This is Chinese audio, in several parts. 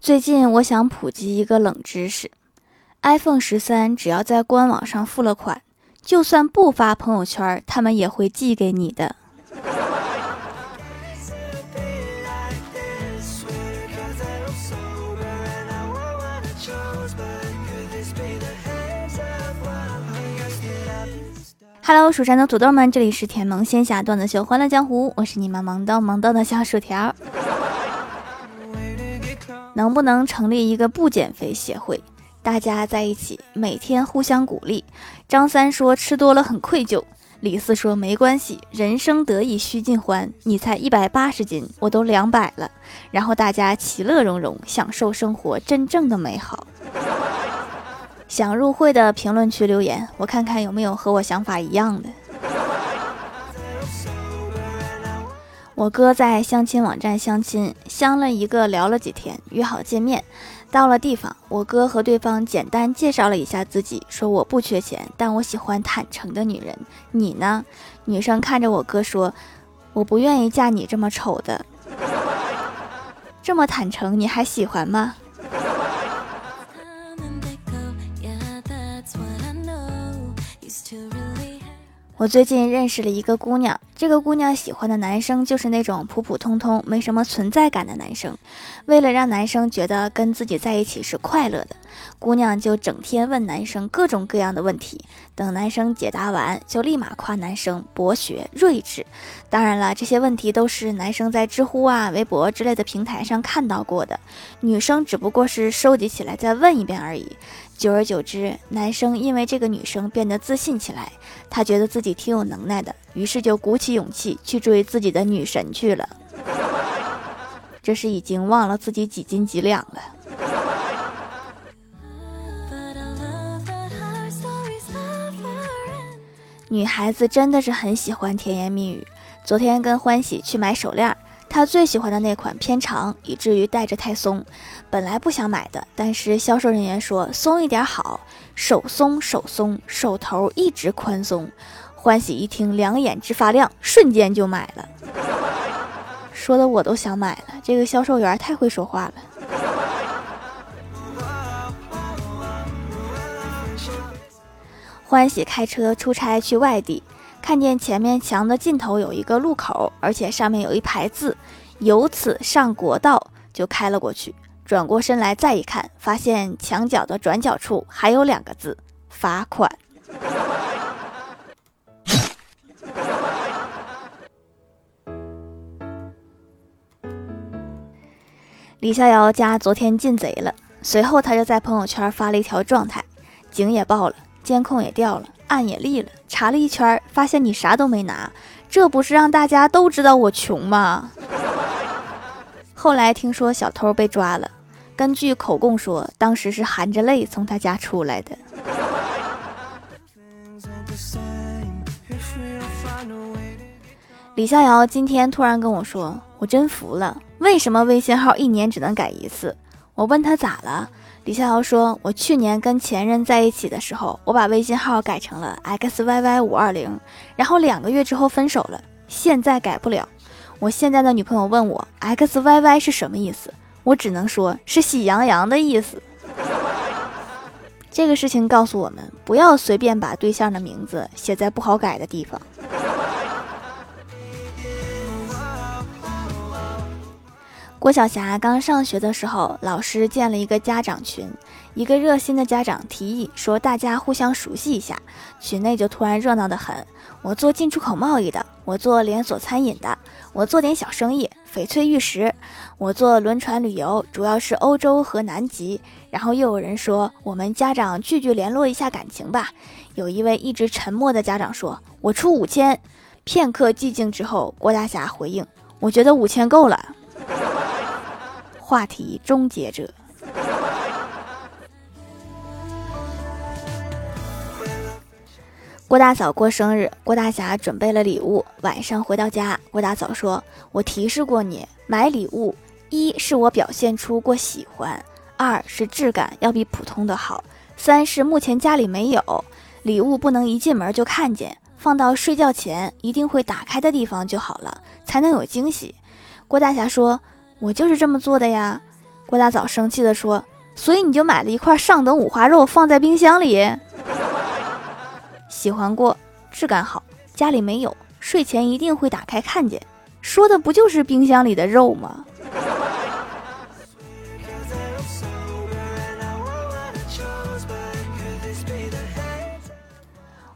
最近我想普及一个冷知识：iPhone 十三只要在官网上付了款，就算不发朋友圈，他们也会寄给你的。Hello，蜀山的土豆们，这里是甜萌仙侠段子秀《欢乐江湖》，我是你们萌逗萌逗的小薯条。能不能成立一个不减肥协会？大家在一起，每天互相鼓励。张三说吃多了很愧疚，李四说没关系，人生得意须尽欢。你才一百八十斤，我都两百了。然后大家其乐融融，享受生活真正的美好。想入会的评论区留言，我看看有没有和我想法一样的。我哥在相亲网站相亲，相了一个，聊了几天，约好见面。到了地方，我哥和对方简单介绍了一下自己，说我不缺钱，但我喜欢坦诚的女人。你呢？女生看着我哥说，我不愿意嫁你这么丑的。这么坦诚，你还喜欢吗？我最近认识了一个姑娘，这个姑娘喜欢的男生就是那种普普通通、没什么存在感的男生。为了让男生觉得跟自己在一起是快乐的，姑娘就整天问男生各种各样的问题。等男生解答完，就立马夸男生博学睿智。当然了，这些问题都是男生在知乎啊、微博之类的平台上看到过的，女生只不过是收集起来再问一遍而已。久而久之，男生因为这个女生变得自信起来，他觉得自己挺有能耐的，于是就鼓起勇气去追自己的女神去了。这是已经忘了自己几斤几两了。女孩子真的是很喜欢甜言蜜语。昨天跟欢喜去买手链。他最喜欢的那款偏长，以至于戴着太松。本来不想买的，但是销售人员说松一点好，手松手松，手头一直宽松。欢喜一听，两眼直发亮，瞬间就买了。说的我都想买了，这个销售员太会说话了。欢喜开车出差去外地。看见前面墙的尽头有一个路口，而且上面有一排字“由此上国道”，就开了过去。转过身来再一看，发现墙角的转角处还有两个字“罚款”。李逍遥家昨天进贼了，随后他就在朋友圈发了一条状态：警也报了，监控也掉了。案也立了，查了一圈，发现你啥都没拿，这不是让大家都知道我穷吗？后来听说小偷被抓了，根据口供说，当时是含着泪从他家出来的。李逍遥今天突然跟我说，我真服了，为什么微信号一年只能改一次？我问他咋了？李逍遥说：“我去年跟前任在一起的时候，我把微信号改成了 xyy 五二零，然后两个月之后分手了。现在改不了。我现在的女朋友问我 xyy 是什么意思，我只能说是喜羊羊的意思。这个事情告诉我们，不要随便把对象的名字写在不好改的地方。”郭晓霞刚上学的时候，老师建了一个家长群。一个热心的家长提议说：“大家互相熟悉一下。”群内就突然热闹得很。我做进出口贸易的，我做连锁餐饮的，我做点小生意，翡翠玉石。我做轮船旅游，主要是欧洲和南极。然后又有人说：“我们家长聚聚联络一下感情吧。”有一位一直沉默的家长说：“我出五千。”片刻寂静之后，郭大侠回应：“我觉得五千够了。”话题终结者。郭大嫂过生日，郭大侠准备了礼物。晚上回到家，郭大嫂说：“我提示过你，买礼物，一是我表现出过喜欢，二是质感要比普通的好，三是目前家里没有礼物，不能一进门就看见，放到睡觉前一定会打开的地方就好了，才能有惊喜。”郭大侠说。我就是这么做的呀，郭大嫂生气地说：“所以你就买了一块上等五花肉放在冰箱里？喜欢过，质感好，家里没有，睡前一定会打开看见。说的不就是冰箱里的肉吗？”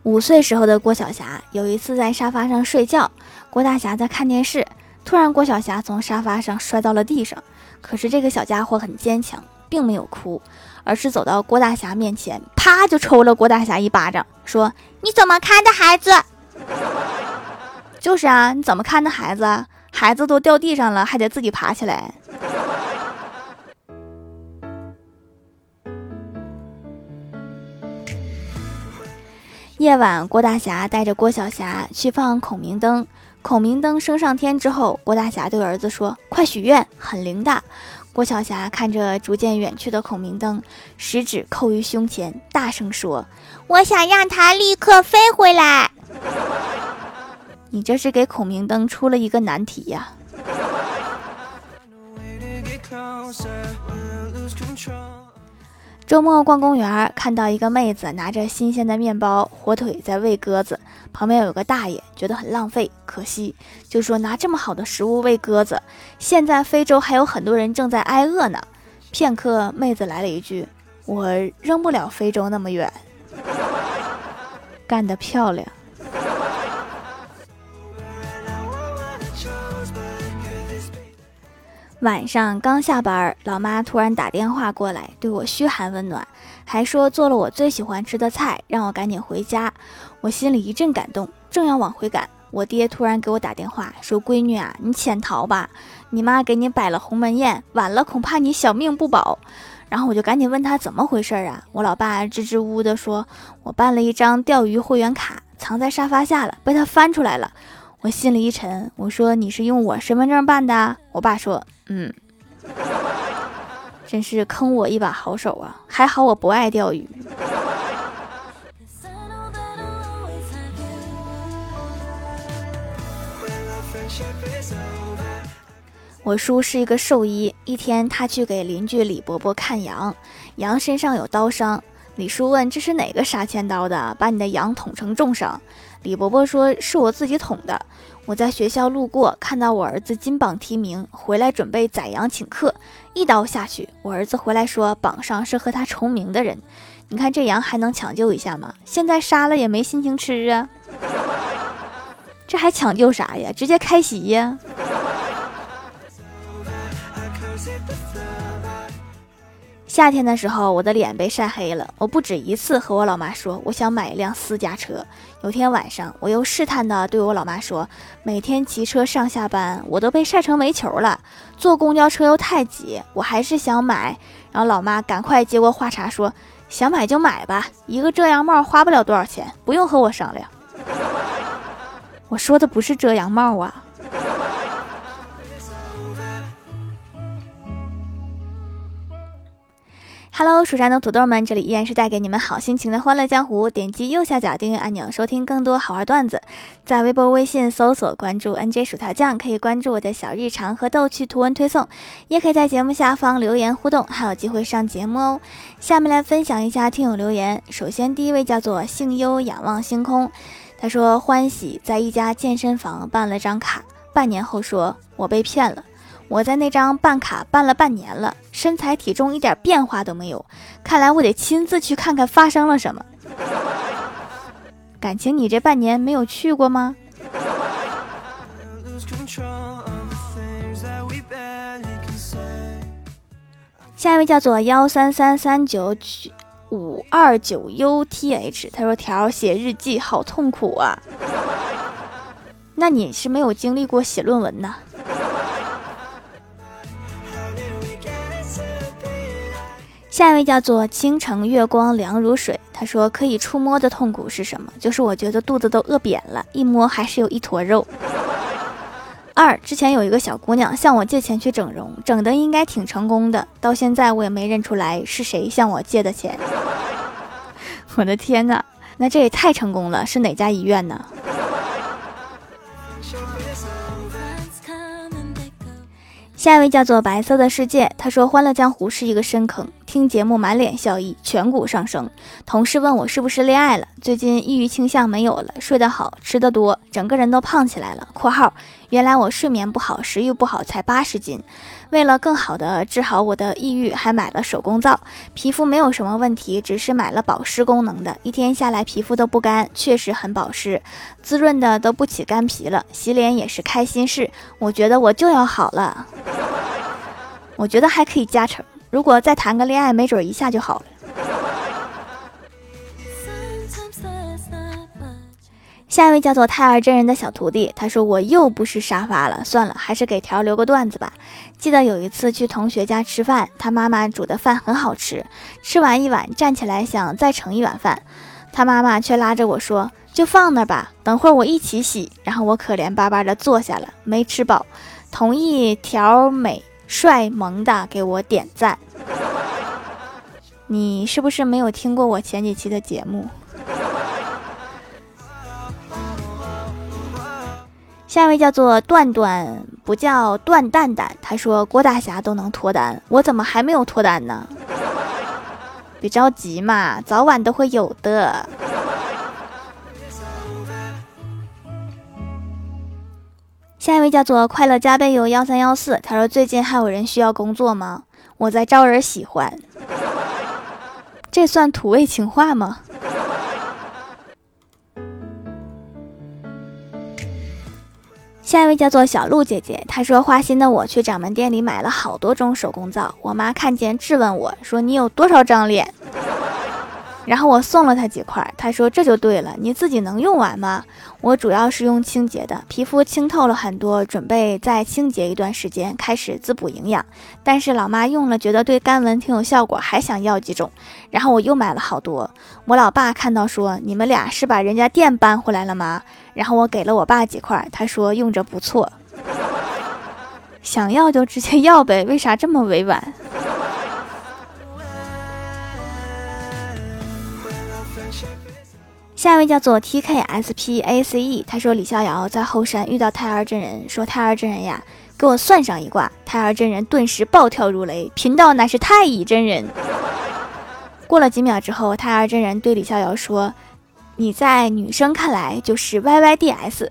五岁时候的郭晓霞有一次在沙发上睡觉，郭大侠在看电视，突然郭晓霞从沙发上摔到了地上。可是这个小家伙很坚强，并没有哭，而是走到郭大侠面前，啪就抽了郭大侠一巴掌，说：“你怎么看的孩子？就是啊，你怎么看的孩子？孩子都掉地上了，还得自己爬起来。” 夜晚，郭大侠带着郭晓霞去放孔明灯。孔明灯升上天之后，郭大侠对儿子说：“快许愿，很灵的。”郭晓霞看着逐渐远去的孔明灯，食指扣于胸前，大声说：“我想让它立刻飞回来。”你这是给孔明灯出了一个难题呀！周末逛公园，看到一个妹子拿着新鲜的面包、火腿在喂鸽子，旁边有个大爷觉得很浪费，可惜，就说拿这么好的食物喂鸽子，现在非洲还有很多人正在挨饿呢。片刻，妹子来了一句：“我扔不了非洲那么远。”干得漂亮。晚上刚下班，老妈突然打电话过来，对我嘘寒问暖，还说做了我最喜欢吃的菜，让我赶紧回家。我心里一阵感动，正要往回赶，我爹突然给我打电话说：“闺女啊，你潜逃吧，你妈给你摆了鸿门宴，晚了恐怕你小命不保。”然后我就赶紧问他怎么回事啊？我老爸支支吾吾的说：“我办了一张钓鱼会员卡，藏在沙发下了，被他翻出来了。”我心里一沉，我说：“你是用我身份证办的？”我爸说。嗯，真是坑我一把好手啊！还好我不爱钓鱼。我叔是一个兽医，一天他去给邻居李伯伯看羊，羊身上有刀伤。李叔问：“这是哪个杀千刀的，把你的羊捅成重伤？”李伯伯说：“是我自己捅的。我在学校路过，看到我儿子金榜题名，回来准备宰羊请客，一刀下去，我儿子回来说榜上是和他重名的人。你看这羊还能抢救一下吗？现在杀了也没心情吃啊！这还抢救啥呀？直接开席呀！”夏天的时候，我的脸被晒黑了。我不止一次和我老妈说，我想买一辆私家车。有天晚上，我又试探的对我老妈说，每天骑车上下班，我都被晒成煤球了。坐公交车又太挤，我还是想买。然后老妈赶快接过话茬说，想买就买吧，一个遮阳帽花不了多少钱，不用和我商量。我说的不是遮阳帽啊。Hello，蜀山的土豆们，这里依然是带给你们好心情的欢乐江湖。点击右下角订阅按钮，收听更多好玩段子。在微博、微信搜索关注 NJ 薯条酱，可以关注我的小日常和逗趣图文推送，也可以在节目下方留言互动，还有机会上节目哦。下面来分享一下听友留言。首先，第一位叫做幸优仰望星空，他说欢喜在一家健身房办了张卡，半年后说我被骗了。我在那张办卡办了半年了，身材体重一点变化都没有，看来我得亲自去看看发生了什么。感情你这半年没有去过吗？下一位叫做幺三三三九五二九 UTH，他说条写日记好痛苦啊，那你是没有经历过写论文呢？下一位叫做倾城月光凉如水，他说可以触摸的痛苦是什么？就是我觉得肚子都饿扁了，一摸还是有一坨肉。二之前有一个小姑娘向我借钱去整容，整的应该挺成功的，到现在我也没认出来是谁向我借的钱。我的天哪，那这也太成功了，是哪家医院呢？下一位叫做白色的世界，他说《欢乐江湖》是一个深坑，听节目满脸笑意，颧骨上升。同事问我是不是恋爱了，最近抑郁倾向没有了，睡得好，吃得多，整个人都胖起来了。（括号原来我睡眠不好，食欲不好，才八十斤。为了更好的治好我的抑郁，还买了手工皂，皮肤没有什么问题，只是买了保湿功能的，一天下来皮肤都不干，确实很保湿，滋润的都不起干皮了。洗脸也是开心事，我觉得我就要好了。我觉得还可以加成，如果再谈个恋爱，没准一下就好了。下一位叫做胎儿真人的小徒弟，他说我又不是沙发了，算了，还是给条留个段子吧。记得有一次去同学家吃饭，他妈妈煮的饭很好吃，吃完一碗，站起来想再盛一碗饭，他妈妈却拉着我说：“就放那吧，等会儿我一起洗。”然后我可怜巴巴的坐下了，没吃饱，同意条美。帅萌的给我点赞，你是不是没有听过我前几期的节目？下一位叫做段段，不叫段蛋蛋。他说郭大侠都能脱单，我怎么还没有脱单呢？别着急嘛，早晚都会有的。下一位叫做快乐加倍有幺三幺四，他说最近还有人需要工作吗？我在招人喜欢，这算土味情话吗？下一位叫做小鹿姐姐，她说花心的我去掌门店里买了好多种手工皂，我妈看见质问我说你有多少张脸？然后我送了他几块，他说这就对了，你自己能用完吗？我主要是用清洁的，皮肤清透了很多，准备再清洁一段时间，开始滋补营养。但是老妈用了觉得对干纹挺有效果，还想要几种，然后我又买了好多。我老爸看到说你们俩是把人家店搬回来了吗？然后我给了我爸几块，他说用着不错，想要就直接要呗，为啥这么委婉？下一位叫做 T K S P A C E，他说李逍遥在后山遇到胎儿真人，说胎儿真人呀，给我算上一卦。胎儿真人顿时暴跳如雷，贫道乃是太乙真人。过了几秒之后，胎儿真人对李逍遥说：“你在女生看来就是 Y Y D S。”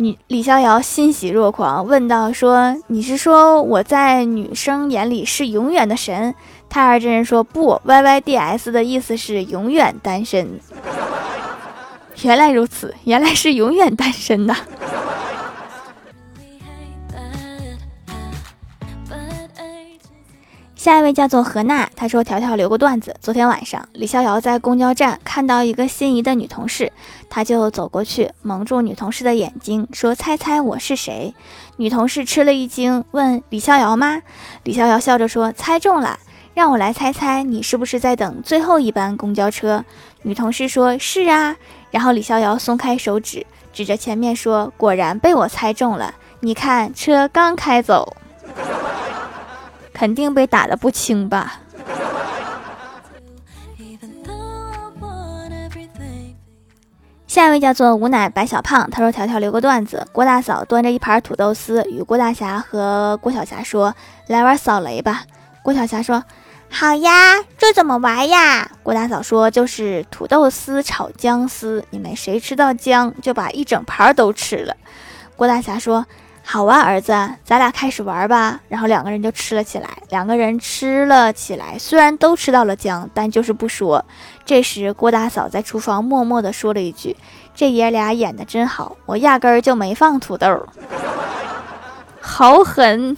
女李逍遥欣喜若狂，问道：“说你是说我在女生眼里是永远的神？”胎儿真人说：“不，Y Y D S 的意思是永远单身。”原来如此，原来是永远单身的。下一位叫做何娜，她说：“条条留个段子。昨天晚上，李逍遥在公交站看到一个心仪的女同事，他就走过去，蒙住女同事的眼睛，说：‘猜猜我是谁？’女同事吃了一惊，问：‘李逍遥吗？’李逍遥笑着说：‘猜中了，让我来猜猜，你是不是在等最后一班公交车？’女同事说：‘是啊。’然后李逍遥松开手指，指着前面说：“果然被我猜中了。你看，车刚开走，肯定被打的不轻吧？”下一位叫做无奶白小胖，他说：“条条留个段子。郭大嫂端着一盘土豆丝，与郭大侠和郭晓霞说：‘来玩扫雷吧。’郭晓霞说。”好呀，这怎么玩呀？郭大嫂说：“就是土豆丝炒姜丝，你们谁吃到姜，就把一整盘都吃了。”郭大侠说：“好啊，儿子，咱俩开始玩吧。”然后两个人就吃了起来。两个人吃了起来，虽然都吃到了姜，但就是不说。这时，郭大嫂在厨房默默地说了一句：“这爷俩演的真好，我压根儿就没放土豆，好狠。”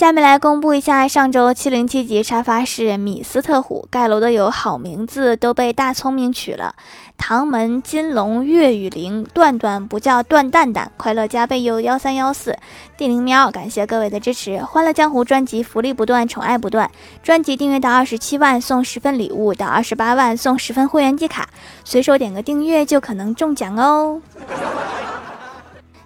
下面来公布一下上周七零七级沙发是米斯特虎盖楼的有好名字都被大聪明取了，唐门金龙岳雨玲段段不叫段蛋蛋，快乐加倍有幺三幺四。地灵喵，感谢各位的支持，欢乐江湖专辑福利不断，宠爱不断，专辑订阅到二十七万送十份礼物，到二十八万送十份会员季卡，随手点个订阅就可能中奖哦。